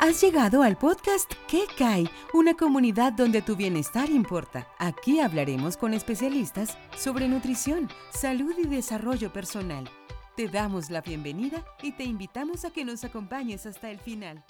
Has llegado al podcast ¿Qué cae? Una comunidad donde tu bienestar importa. Aquí hablaremos con especialistas sobre nutrición, salud y desarrollo personal. Te damos la bienvenida y te invitamos a que nos acompañes hasta el final.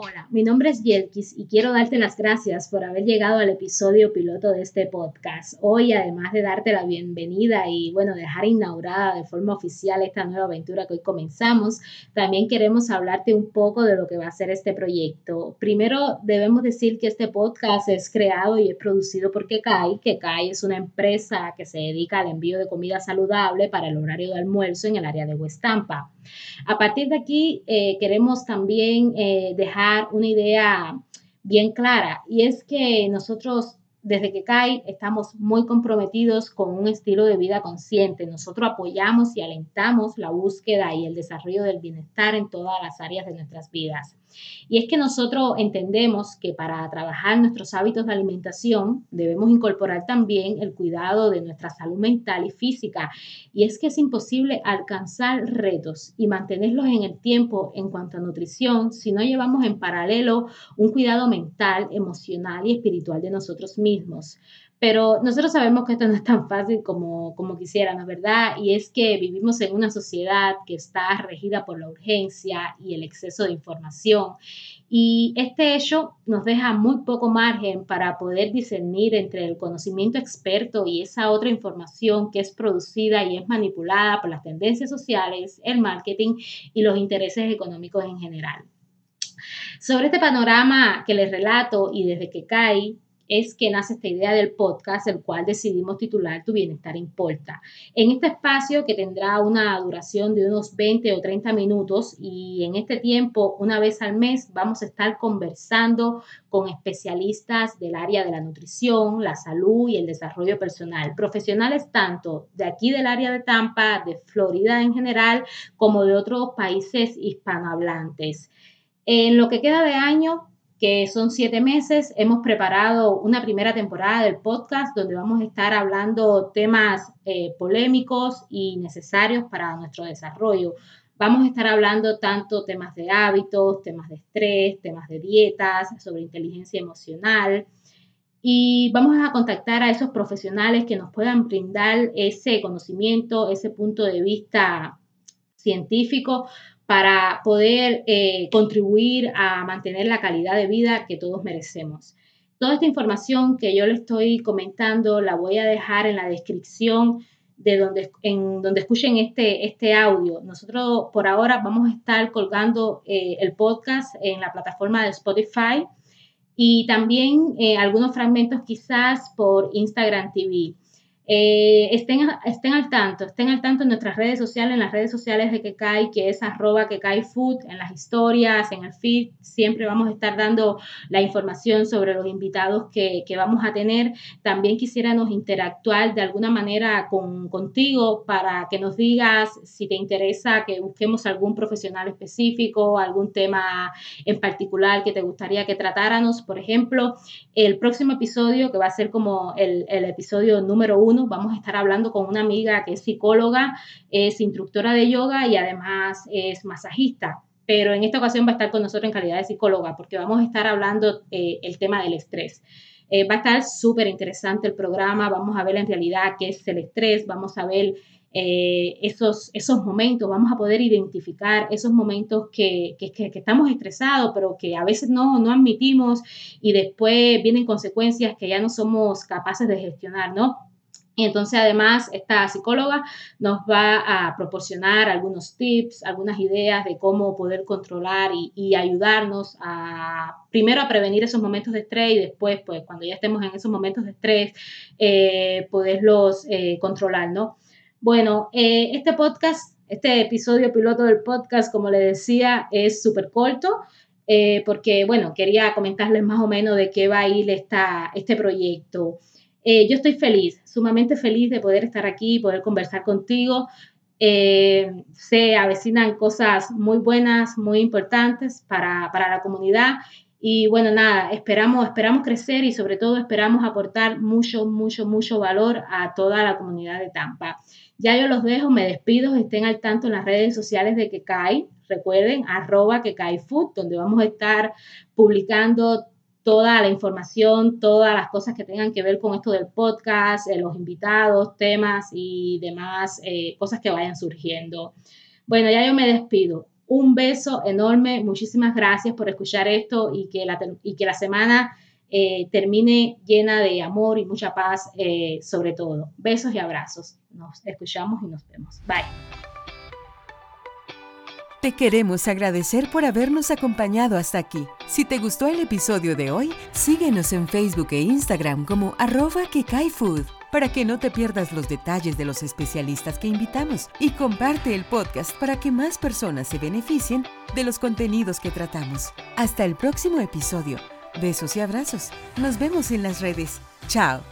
Hola, mi nombre es Yelkis y quiero darte las gracias por haber llegado al episodio piloto de este podcast. Hoy, además de darte la bienvenida y, bueno, dejar inaugurada de forma oficial esta nueva aventura que hoy comenzamos, también queremos hablarte un poco de lo que va a ser este proyecto. Primero, debemos decir que este podcast es creado y es producido por Kekai. Kekai es una empresa que se dedica al envío de comida saludable para el horario de almuerzo en el área de West Tampa. A partir de aquí, eh, queremos también eh, dejar una idea bien clara. Y es que nosotros desde que CAI estamos muy comprometidos con un estilo de vida consciente. Nosotros apoyamos y alentamos la búsqueda y el desarrollo del bienestar en todas las áreas de nuestras vidas. Y es que nosotros entendemos que para trabajar nuestros hábitos de alimentación debemos incorporar también el cuidado de nuestra salud mental y física. Y es que es imposible alcanzar retos y mantenerlos en el tiempo en cuanto a nutrición si no llevamos en paralelo un cuidado mental, emocional y espiritual de nosotros mismos. Pero nosotros sabemos que esto no es tan fácil como, como quisiéramos, ¿verdad? Y es que vivimos en una sociedad que está regida por la urgencia y el exceso de información. Y este hecho nos deja muy poco margen para poder discernir entre el conocimiento experto y esa otra información que es producida y es manipulada por las tendencias sociales, el marketing y los intereses económicos en general. Sobre este panorama que les relato y desde que cae, es que nace esta idea del podcast, el cual decidimos titular Tu bienestar importa. En este espacio que tendrá una duración de unos 20 o 30 minutos y en este tiempo, una vez al mes, vamos a estar conversando con especialistas del área de la nutrición, la salud y el desarrollo personal, profesionales tanto de aquí del área de Tampa, de Florida en general, como de otros países hispanohablantes. En lo que queda de año, que son siete meses. Hemos preparado una primera temporada del podcast donde vamos a estar hablando temas eh, polémicos y necesarios para nuestro desarrollo. Vamos a estar hablando tanto temas de hábitos, temas de estrés, temas de dietas, sobre inteligencia emocional. Y vamos a contactar a esos profesionales que nos puedan brindar ese conocimiento, ese punto de vista científico para poder eh, contribuir a mantener la calidad de vida que todos merecemos. Toda esta información que yo le estoy comentando la voy a dejar en la descripción de donde, en donde escuchen este, este audio. Nosotros por ahora vamos a estar colgando eh, el podcast en la plataforma de Spotify y también eh, algunos fragmentos quizás por Instagram TV. Eh, estén, estén al tanto, estén al tanto en nuestras redes sociales, en las redes sociales de Kekai, que es arroba Kekai Food, en las historias, en el feed, siempre vamos a estar dando la información sobre los invitados que, que vamos a tener. También quisiéramos interactuar de alguna manera con, contigo para que nos digas si te interesa que busquemos algún profesional específico, algún tema en particular que te gustaría que tratáramos. Por ejemplo, el próximo episodio, que va a ser como el, el episodio número uno, vamos a estar hablando con una amiga que es psicóloga, es instructora de yoga y además es masajista. Pero en esta ocasión va a estar con nosotros en calidad de psicóloga porque vamos a estar hablando eh, el tema del estrés. Eh, va a estar súper interesante el programa, vamos a ver en realidad qué es el estrés, vamos a ver eh, esos, esos momentos, vamos a poder identificar esos momentos que, que, que, estamos estresados, pero que a veces no, no admitimos y después vienen consecuencias que ya no somos capaces de gestionar, ¿no? Y entonces además esta psicóloga nos va a proporcionar algunos tips, algunas ideas de cómo poder controlar y, ayudarnos a primero a prevenir esos momentos de estrés y después, pues cuando ya estemos en esos momentos de estrés, eh, poderlos eh, controlar, ¿no? Bueno, eh, este podcast, este episodio piloto del podcast, como le decía, es súper corto. porque, bueno, quería comentarles más o menos de qué va a ir esta, este proyecto. Yo estoy feliz, sumamente feliz de poder estar aquí poder conversar contigo. Eh, se avecinan cosas muy buenas, muy importantes para, para, la comunidad. Y bueno, nada, esperamos, esperamos crecer y sobre todo esperamos aportar mucho, mucho, mucho valor a toda la comunidad de Tampa. Ya yo los dejo, me despido, estén al tanto en las redes sociales de Kekai. Recuerden, arroba Kekai Food, donde vamos a estar publicando toda la información, todas las cosas que tengan que ver con esto del podcast, eh, los invitados, temas y demás eh, cosas que vayan surgiendo. Bueno, ya yo me despido. Un beso enorme, muchísimas gracias por escuchar esto y que la, y que la semana eh, termine llena de amor y mucha paz sobre todo. Besos y abrazos. Nos escuchamos y nos vemos. Bye. Te queremos agradecer por habernos acompañado hasta aquí. Si te gustó el episodio de hoy, síguenos en Facebook e Instagram como arroba Food para que no te pierdas los detalles de los especialistas que invitamos y comparte el podcast para que más personas se beneficien de los contenidos que tratamos. Hasta el próximo episodio. Besos y abrazos. Nos vemos en las redes. Chao.